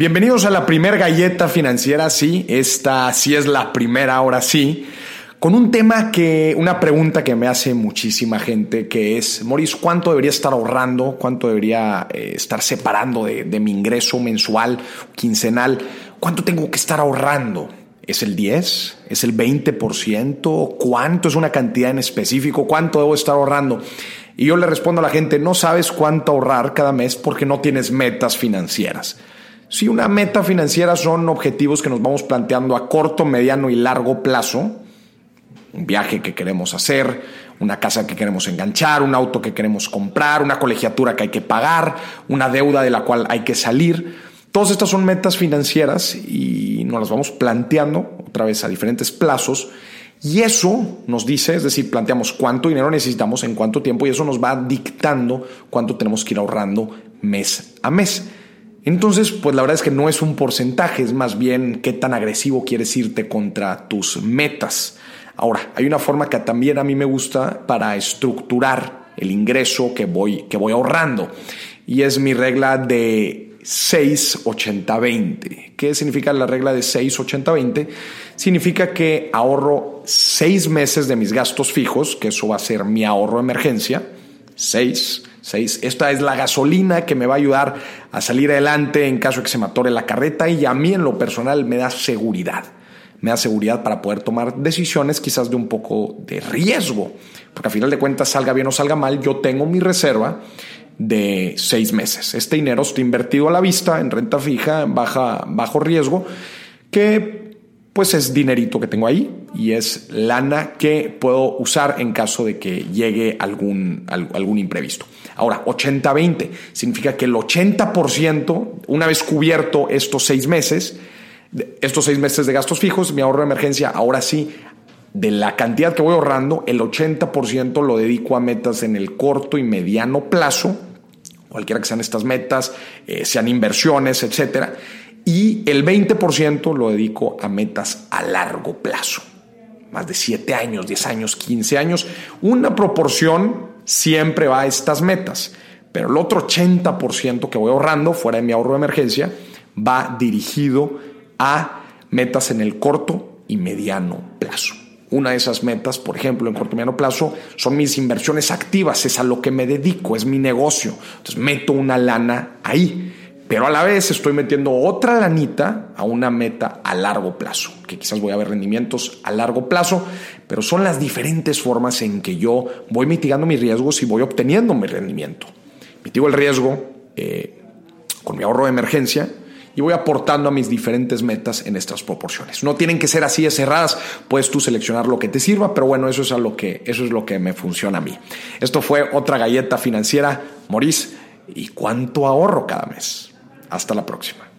Bienvenidos a la primer galleta financiera, sí, esta sí es la primera, ahora sí, con un tema que, una pregunta que me hace muchísima gente, que es, Maurice, ¿cuánto debería estar ahorrando? ¿Cuánto debería eh, estar separando de, de mi ingreso mensual, quincenal? ¿Cuánto tengo que estar ahorrando? ¿Es el 10? ¿Es el 20%? ¿Cuánto es una cantidad en específico? ¿Cuánto debo estar ahorrando? Y yo le respondo a la gente, no sabes cuánto ahorrar cada mes porque no tienes metas financieras. Si una meta financiera son objetivos que nos vamos planteando a corto, mediano y largo plazo, un viaje que queremos hacer, una casa que queremos enganchar, un auto que queremos comprar, una colegiatura que hay que pagar, una deuda de la cual hay que salir. Todas estas son metas financieras y nos las vamos planteando otra vez a diferentes plazos. Y eso nos dice, es decir, planteamos cuánto dinero necesitamos en cuánto tiempo y eso nos va dictando cuánto tenemos que ir ahorrando mes a mes. Entonces, pues la verdad es que no es un porcentaje, es más bien qué tan agresivo quieres irte contra tus metas. Ahora, hay una forma que también a mí me gusta para estructurar el ingreso que voy, que voy ahorrando y es mi regla de 6-80-20. ¿Qué significa la regla de 6-80-20? Significa que ahorro seis meses de mis gastos fijos, que eso va a ser mi ahorro de emergencia, 6 esta es la gasolina que me va a ayudar a salir adelante en caso de que se me atore la carreta y a mí en lo personal me da seguridad. Me da seguridad para poder tomar decisiones quizás de un poco de riesgo. Porque a final de cuentas, salga bien o salga mal, yo tengo mi reserva de seis meses. Este dinero está invertido a la vista en renta fija, baja, bajo riesgo, que pues es dinerito que tengo ahí y es lana que puedo usar en caso de que llegue algún, algún imprevisto. Ahora, 80-20 significa que el 80%, una vez cubierto estos seis meses, estos seis meses de gastos fijos, mi ahorro de emergencia, ahora sí, de la cantidad que voy ahorrando, el 80% lo dedico a metas en el corto y mediano plazo, cualquiera que sean estas metas, eh, sean inversiones, etcétera y el 20% lo dedico a metas a largo plazo. Más de 7 años, 10 años, 15 años. Una proporción siempre va a estas metas, pero el otro 80% que voy ahorrando fuera de mi ahorro de emergencia va dirigido a metas en el corto y mediano plazo. Una de esas metas, por ejemplo, en corto y mediano plazo, son mis inversiones activas, es a lo que me dedico, es mi negocio. Entonces meto una lana ahí pero a la vez estoy metiendo otra lanita a una meta a largo plazo, que quizás voy a ver rendimientos a largo plazo, pero son las diferentes formas en que yo voy mitigando mis riesgos y voy obteniendo mi rendimiento. Mitigo el riesgo eh, con mi ahorro de emergencia y voy aportando a mis diferentes metas en estas proporciones. No tienen que ser así de cerradas, puedes tú seleccionar lo que te sirva, pero bueno, eso es, a lo que, eso es lo que me funciona a mí. Esto fue otra galleta financiera, Maurice, ¿y cuánto ahorro cada mes? Hasta la próxima.